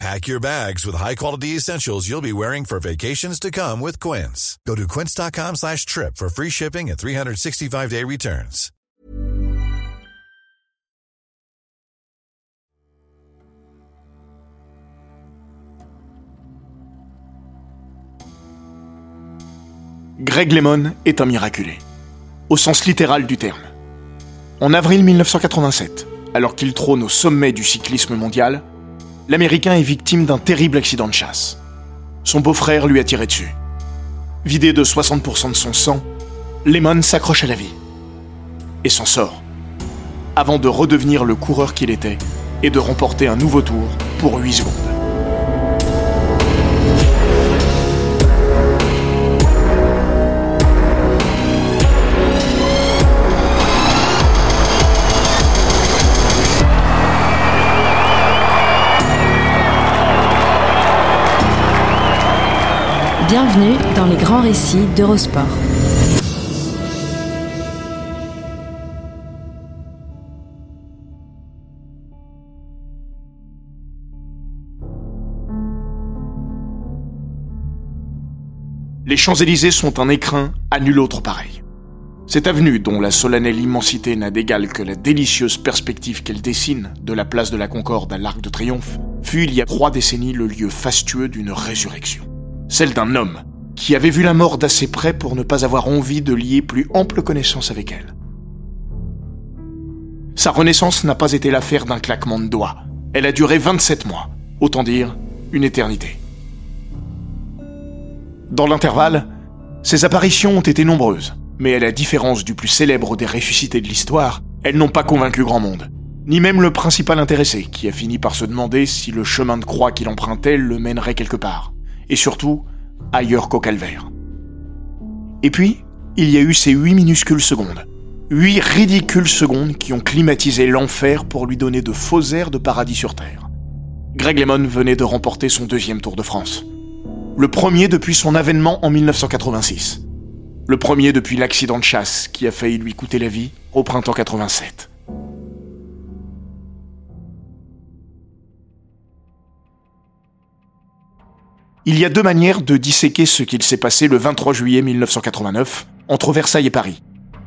Pack your bags with high-quality essentials you'll be wearing for vacations to come with Quince. Go to quince.com slash trip for free shipping and 365-day returns. Greg Lemon est un miraculé, au sens littéral du terme. En avril 1987, alors qu'il trône au sommet du cyclisme mondial, l'Américain est victime d'un terrible accident de chasse. Son beau-frère lui a tiré dessus. Vidé de 60% de son sang, Lemon s'accroche à la vie et s'en sort, avant de redevenir le coureur qu'il était et de remporter un nouveau tour pour 8 secondes. Bienvenue dans les grands récits d'Eurosport. Les Champs-Élysées sont un écrin à nul autre pareil. Cette avenue, dont la solennelle immensité n'a d'égal que la délicieuse perspective qu'elle dessine de la place de la Concorde à l'Arc de Triomphe, fut il y a trois décennies le lieu fastueux d'une résurrection. Celle d'un homme qui avait vu la mort d'assez près pour ne pas avoir envie de lier plus ample connaissance avec elle. Sa renaissance n'a pas été l'affaire d'un claquement de doigts. Elle a duré 27 mois, autant dire une éternité. Dans l'intervalle, ses apparitions ont été nombreuses, mais à la différence du plus célèbre des ressuscités de l'histoire, elles n'ont pas convaincu grand monde, ni même le principal intéressé, qui a fini par se demander si le chemin de croix qu'il empruntait le mènerait quelque part, et surtout ailleurs qu'au calvaire. Et puis, il y a eu ces huit minuscules secondes, huit ridicules secondes qui ont climatisé l'enfer pour lui donner de faux airs de paradis sur Terre. Greg Lemon venait de remporter son deuxième Tour de France le premier depuis son avènement en 1986. Le premier depuis l'accident de chasse qui a failli lui coûter la vie au printemps 87. Il y a deux manières de disséquer ce qu'il s'est passé le 23 juillet 1989 entre Versailles et Paris,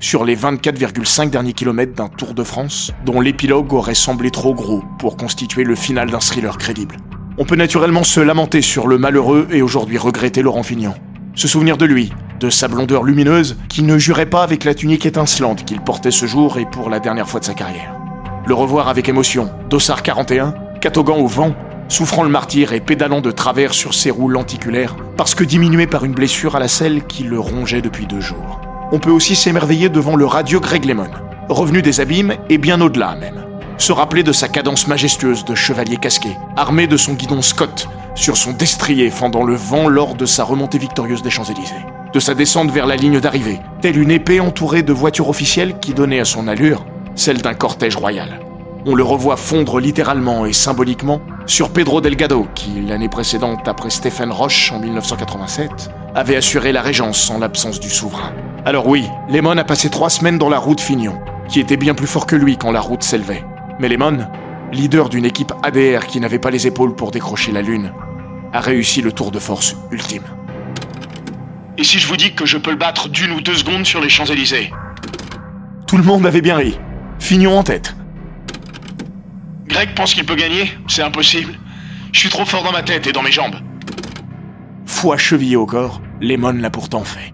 sur les 24,5 derniers kilomètres d'un Tour de France dont l'épilogue aurait semblé trop gros pour constituer le final d'un thriller crédible. On peut naturellement se lamenter sur le malheureux et aujourd'hui regretter Laurent Fignon. Se souvenir de lui, de sa blondeur lumineuse, qui ne jurait pas avec la tunique étincelante qu'il portait ce jour et pour la dernière fois de sa carrière. Le revoir avec émotion, Dossard 41, catogan au vent, souffrant le martyr et pédalant de travers sur ses roues lenticulaires, parce que diminué par une blessure à la selle qui le rongeait depuis deux jours. On peut aussi s'émerveiller devant le radieux Greg Lemon, revenu des abîmes et bien au-delà même se rappeler de sa cadence majestueuse de chevalier casqué, armé de son guidon Scott, sur son destrier fendant le vent lors de sa remontée victorieuse des Champs-Élysées, de sa descente vers la ligne d'arrivée, telle une épée entourée de voitures officielles qui donnait à son allure celle d'un cortège royal. On le revoit fondre littéralement et symboliquement sur Pedro Delgado, qui, l'année précédente, après Stephen Roche en 1987, avait assuré la régence en l'absence du souverain. Alors oui, Lemon a passé trois semaines dans la route Fignon, qui était bien plus fort que lui quand la route s'élevait. Mais Lemon, leader d'une équipe ADR qui n'avait pas les épaules pour décrocher la Lune, a réussi le tour de force ultime. Et si je vous dis que je peux le battre d'une ou deux secondes sur les Champs-Élysées? Tout le monde avait bien ri. Fignon en tête. Greg pense qu'il peut gagner C'est impossible. Je suis trop fort dans ma tête et dans mes jambes. Foi chevillée au corps, Lemon l'a pourtant fait.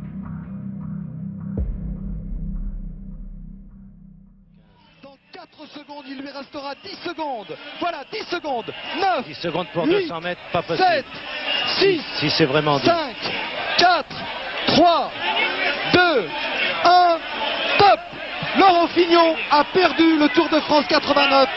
secondes, il lui restera 10 secondes. Voilà, 10 secondes. 9. 10 secondes pour 8, 200 mètres, pas possible. 7, 6, Si c'est vraiment 5, 4, 3, 2, 1, top Laurent Fignon a perdu le Tour de France 89.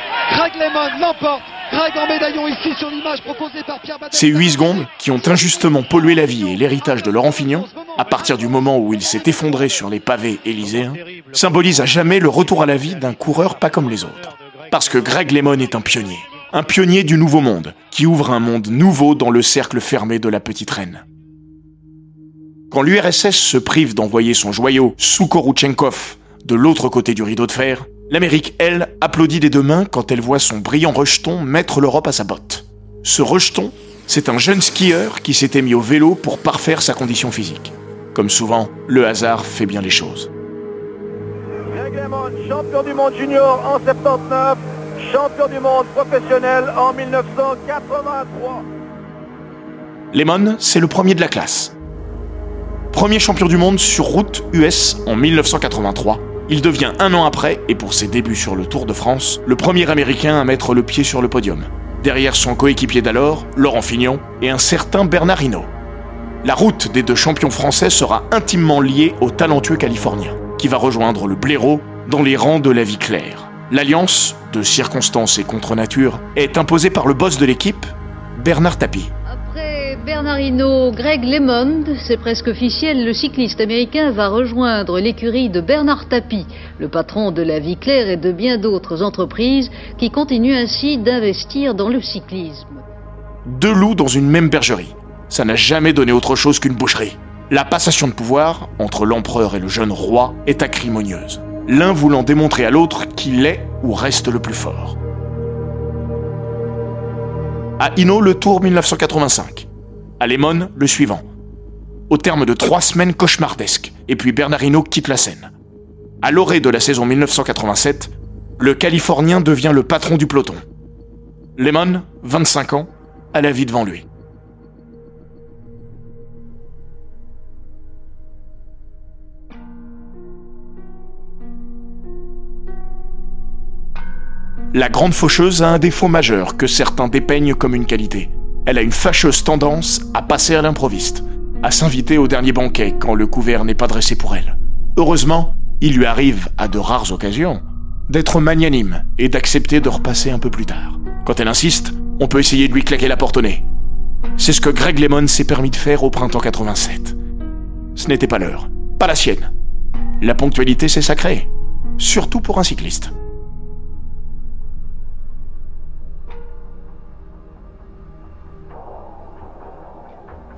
Lemon médaillon ici sur l'image proposée par Pierre. Ces 8 secondes, qui ont injustement pollué la vie et l'héritage de Laurent Fignon, à partir du moment où il s'est effondré sur les pavés élyséens, symbolise à jamais le retour à la vie d'un coureur pas comme les autres. Parce que Greg Lemon est un pionnier. Un pionnier du nouveau monde, qui ouvre un monde nouveau dans le cercle fermé de la petite reine. Quand l'URSS se prive d'envoyer son joyau Soukhorouchenkov de l'autre côté du rideau de fer, l'Amérique, elle, applaudit des deux mains quand elle voit son brillant rejeton mettre l'Europe à sa botte. Ce rejeton, c'est un jeune skieur qui s'était mis au vélo pour parfaire sa condition physique. Comme souvent, le hasard fait bien les choses. Champion du monde junior en 79, champion du monde professionnel en 1983. Lemon, c'est le premier de la classe. Premier champion du monde sur route US en 1983, il devient un an après, et pour ses débuts sur le Tour de France, le premier Américain à mettre le pied sur le podium. Derrière son coéquipier d'alors, Laurent Fignon, et un certain Bernard Hinault. La route des deux champions français sera intimement liée au talentueux Californien, qui va rejoindre le blaireau dans les rangs de la vie claire. L'alliance, de circonstances et contre nature, est imposée par le boss de l'équipe, Bernard Tapie. Bernard Hinault, Greg LeMond, c'est presque officiel, le cycliste américain va rejoindre l'écurie de Bernard Tapie, le patron de la Vie Claire et de bien d'autres entreprises qui continuent ainsi d'investir dans le cyclisme. Deux loups dans une même bergerie. Ça n'a jamais donné autre chose qu'une boucherie. La passation de pouvoir entre l'empereur et le jeune roi est acrimonieuse, l'un voulant démontrer à l'autre qu'il est ou reste le plus fort. À Hino, le Tour 1985. À Lemon, le suivant. Au terme de trois semaines cauchemardesques, et puis Bernard Hinault quitte la scène. À l'orée de la saison 1987, le Californien devient le patron du peloton. Lemon, 25 ans, a la vie devant lui. La grande faucheuse a un défaut majeur que certains dépeignent comme une qualité. Elle a une fâcheuse tendance à passer à l'improviste, à s'inviter au dernier banquet quand le couvert n'est pas dressé pour elle. Heureusement, il lui arrive, à de rares occasions, d'être magnanime et d'accepter de repasser un peu plus tard. Quand elle insiste, on peut essayer de lui claquer la porte au nez. C'est ce que Greg Lemon s'est permis de faire au printemps 87. Ce n'était pas l'heure, pas la sienne. La ponctualité, c'est sacré, surtout pour un cycliste.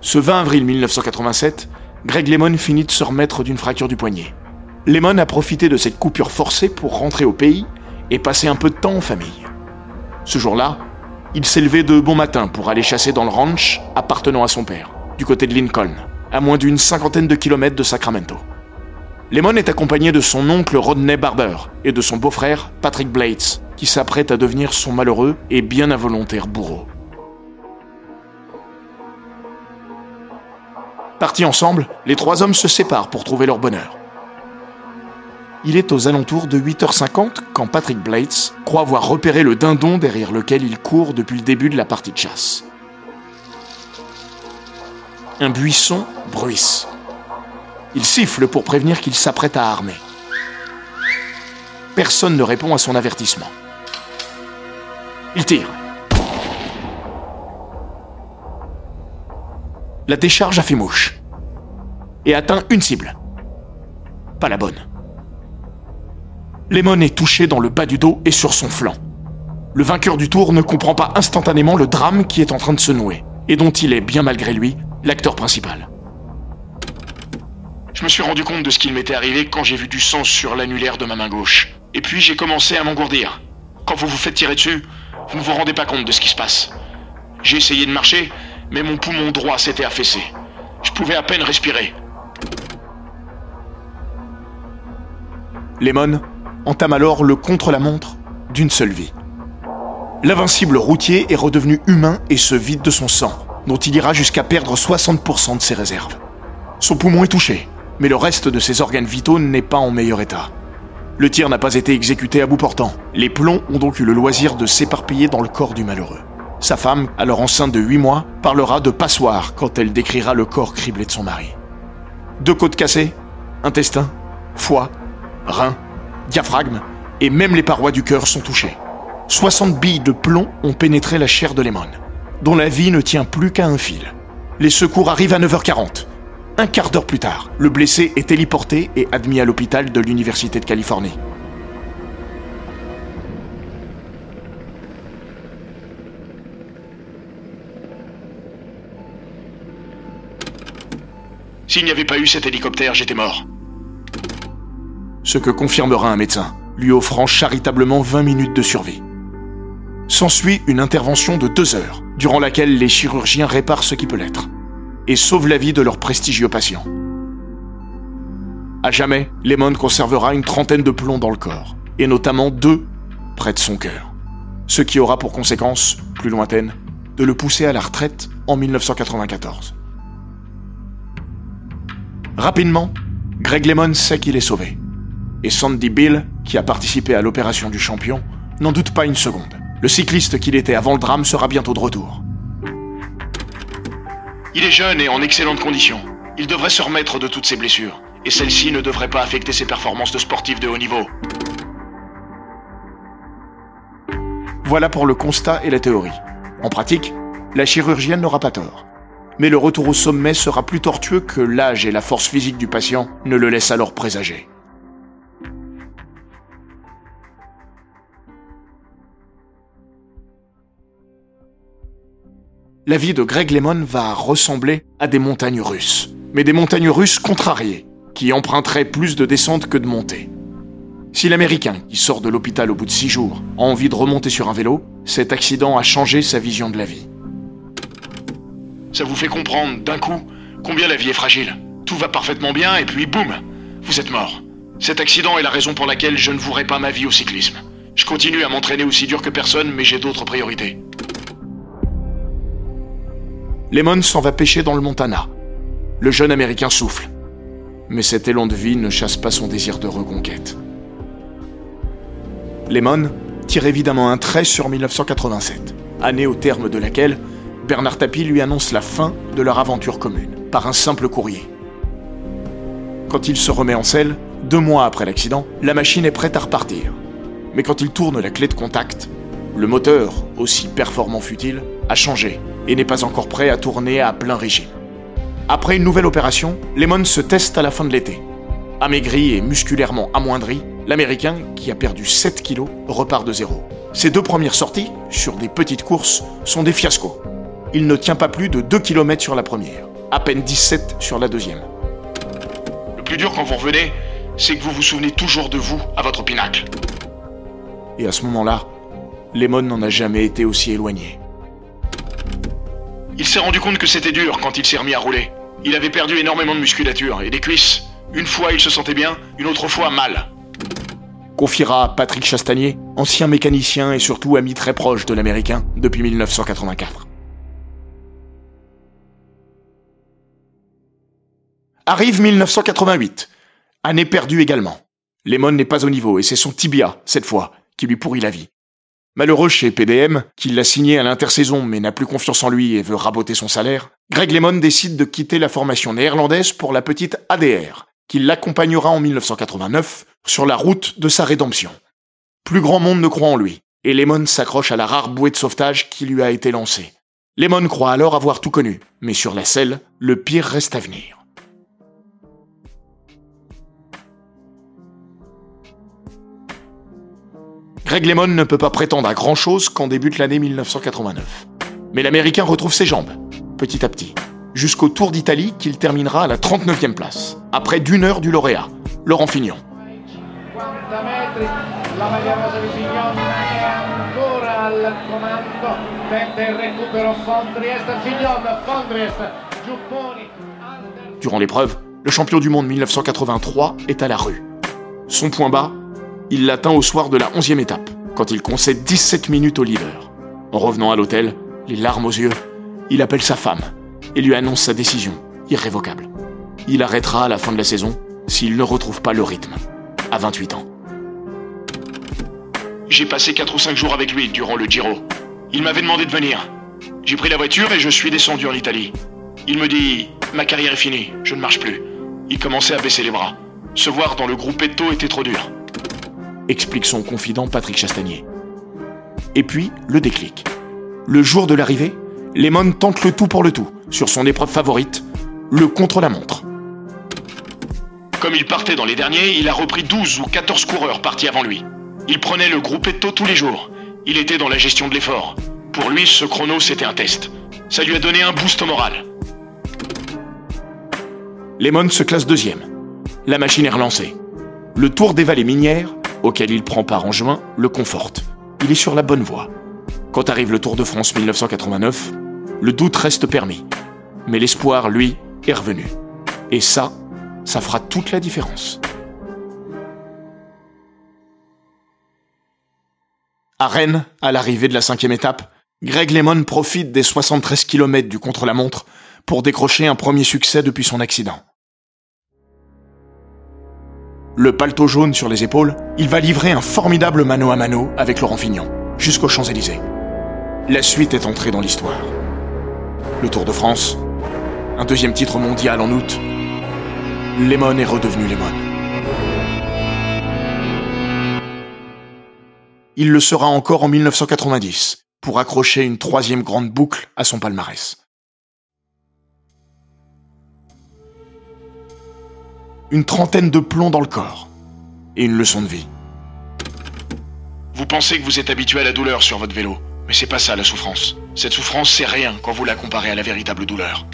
Ce 20 avril 1987, Greg Lemon finit de se remettre d'une fracture du poignet. Lemon a profité de cette coupure forcée pour rentrer au pays et passer un peu de temps en famille. Ce jour-là, il s'est levé de bon matin pour aller chasser dans le ranch appartenant à son père, du côté de Lincoln, à moins d'une cinquantaine de kilomètres de Sacramento. Lemon est accompagné de son oncle Rodney Barber et de son beau-frère Patrick Blades, qui s'apprête à devenir son malheureux et bien involontaire bourreau. Partis ensemble, les trois hommes se séparent pour trouver leur bonheur. Il est aux alentours de 8h50 quand Patrick Blades croit avoir repéré le dindon derrière lequel il court depuis le début de la partie de chasse. Un buisson bruisse. Il siffle pour prévenir qu'il s'apprête à armer. Personne ne répond à son avertissement. Il tire. La décharge a fait mouche. Et atteint une cible. Pas la bonne. Lemon est touché dans le bas du dos et sur son flanc. Le vainqueur du tour ne comprend pas instantanément le drame qui est en train de se nouer, et dont il est, bien malgré lui, l'acteur principal. Je me suis rendu compte de ce qu'il m'était arrivé quand j'ai vu du sang sur l'annulaire de ma main gauche. Et puis j'ai commencé à m'engourdir. Quand vous vous faites tirer dessus, vous ne vous rendez pas compte de ce qui se passe. J'ai essayé de marcher, mais mon poumon droit s'était affaissé. Je pouvais à peine respirer. Lemon entame alors le contre-la-montre d'une seule vie. L'invincible routier est redevenu humain et se vide de son sang, dont il ira jusqu'à perdre 60% de ses réserves. Son poumon est touché, mais le reste de ses organes vitaux n'est pas en meilleur état. Le tir n'a pas été exécuté à bout portant. Les plombs ont donc eu le loisir de s'éparpiller dans le corps du malheureux. Sa femme, alors enceinte de 8 mois, parlera de passoire quand elle décrira le corps criblé de son mari. Deux côtes cassées, intestin, foie, reins, diaphragme, et même les parois du cœur sont touchées. 60 billes de plomb ont pénétré la chair de Lemon, dont la vie ne tient plus qu'à un fil. Les secours arrivent à 9h40. Un quart d'heure plus tard, le blessé est héliporté et admis à l'hôpital de l'Université de Californie. S'il n'y avait pas eu cet hélicoptère, j'étais mort. Ce que confirmera un médecin, lui offrant charitablement 20 minutes de survie. S'ensuit une intervention de deux heures, durant laquelle les chirurgiens réparent ce qui peut l'être, et sauvent la vie de leurs prestigieux patients. À jamais, Lemon conservera une trentaine de plombs dans le corps, et notamment deux près de son cœur. Ce qui aura pour conséquence, plus lointaine, de le pousser à la retraite en 1994. Rapidement, Greg Lemon sait qu'il est sauvé. Et Sandy Bill, qui a participé à l'opération du champion, n'en doute pas une seconde. Le cycliste qu'il était avant le drame sera bientôt de retour. Il est jeune et en excellente condition. Il devrait se remettre de toutes ses blessures. Et celle-ci ne devrait pas affecter ses performances de sportif de haut niveau. Voilà pour le constat et la théorie. En pratique, la chirurgienne n'aura pas tort. Mais le retour au sommet sera plus tortueux que l'âge et la force physique du patient ne le laissent alors présager. La vie de Greg Lemon va ressembler à des montagnes russes. Mais des montagnes russes contrariées, qui emprunteraient plus de descentes que de montées. Si l'Américain, qui sort de l'hôpital au bout de six jours, a envie de remonter sur un vélo, cet accident a changé sa vision de la vie. Ça vous fait comprendre, d'un coup, combien la vie est fragile. Tout va parfaitement bien et puis boum, vous êtes mort. Cet accident est la raison pour laquelle je ne vouerai pas ma vie au cyclisme. Je continue à m'entraîner aussi dur que personne, mais j'ai d'autres priorités. Lemon s'en va pêcher dans le Montana. Le jeune Américain souffle. Mais cet élan de vie ne chasse pas son désir de reconquête. Lemon tire évidemment un trait sur 1987, année au terme de laquelle Bernard Tapie lui annonce la fin de leur aventure commune, par un simple courrier. Quand il se remet en selle, deux mois après l'accident, la machine est prête à repartir. Mais quand il tourne la clé de contact, le moteur, aussi performant fut-il, a changé et n'est pas encore prêt à tourner à plein régime. Après une nouvelle opération, Lemon se teste à la fin de l'été. Amaigri et musculairement amoindri, l'Américain, qui a perdu 7 kilos, repart de zéro. Ses deux premières sorties, sur des petites courses, sont des fiascos. Il ne tient pas plus de 2 km sur la première, à peine 17 sur la deuxième. Le plus dur quand vous revenez, c'est que vous vous souvenez toujours de vous à votre pinacle. Et à ce moment-là, Lemon n'en a jamais été aussi éloigné. Il s'est rendu compte que c'était dur quand il s'est remis à rouler. Il avait perdu énormément de musculature et des cuisses. Une fois il se sentait bien, une autre fois mal. Confiera Patrick Chastanier, ancien mécanicien et surtout ami très proche de l'Américain depuis 1984. Arrive 1988. Année perdue également. Lemon n'est pas au niveau et c'est son tibia, cette fois, qui lui pourrit la vie. Malheureux chez PDM, qui l'a signé à l'intersaison mais n'a plus confiance en lui et veut raboter son salaire, Greg Lemon décide de quitter la formation néerlandaise pour la petite ADR, qui l'accompagnera en 1989 sur la route de sa rédemption. Plus grand monde ne croit en lui, et Lemon s'accroche à la rare bouée de sauvetage qui lui a été lancée. Lemon croit alors avoir tout connu, mais sur la selle, le pire reste à venir. Greg Lemon ne peut pas prétendre à grand-chose quand débute l'année 1989. Mais l'Américain retrouve ses jambes, petit à petit, jusqu'au Tour d'Italie qu'il terminera à la 39e place, après d'une heure du lauréat, Laurent Fignon. Durant l'épreuve, le champion du monde 1983 est à la rue. Son point bas, il l'atteint au soir de la 11e étape, quand il concède 17 minutes au leader. En revenant à l'hôtel, les larmes aux yeux, il appelle sa femme et lui annonce sa décision, irrévocable. Il arrêtera à la fin de la saison s'il ne retrouve pas le rythme, à 28 ans. J'ai passé 4 ou 5 jours avec lui durant le Giro. Il m'avait demandé de venir. J'ai pris la voiture et je suis descendu en Italie. Il me dit Ma carrière est finie, je ne marche plus. Il commençait à baisser les bras. Se voir dans le groupe Etto était trop dur explique son confident Patrick Chastanier. Et puis, le déclic. Le jour de l'arrivée, Lemon tente le tout pour le tout, sur son épreuve favorite, le contre-la-montre. comme il partait dans les derniers, il a repris 12 ou 14 coureurs partis avant lui. Il prenait le groupe Etto tous les jours. Il était dans la gestion de l'effort. Pour lui, ce chrono, c'était un test. Ça lui a donné un boost au moral. Lemon se classe deuxième. La machine est relancée. Le tour des vallées minières, auquel il prend part en juin, le conforte. Il est sur la bonne voie. Quand arrive le Tour de France 1989, le doute reste permis. Mais l'espoir, lui, est revenu. Et ça, ça fera toute la différence. À Rennes, à l'arrivée de la cinquième étape, Greg Lemon profite des 73 km du contre-la-montre pour décrocher un premier succès depuis son accident. Le paletot jaune sur les épaules, il va livrer un formidable mano à mano avec Laurent Fignon, jusqu'aux Champs-Élysées. La suite est entrée dans l'histoire. Le Tour de France, un deuxième titre mondial en août, Lemon est redevenu Lemon. Il le sera encore en 1990 pour accrocher une troisième grande boucle à son palmarès. Une trentaine de plombs dans le corps et une leçon de vie. Vous pensez que vous êtes habitué à la douleur sur votre vélo, mais c'est pas ça la souffrance. Cette souffrance, c'est rien quand vous la comparez à la véritable douleur.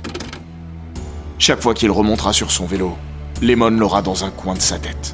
Chaque fois qu'il remontera sur son vélo, Lemon l'aura dans un coin de sa tête.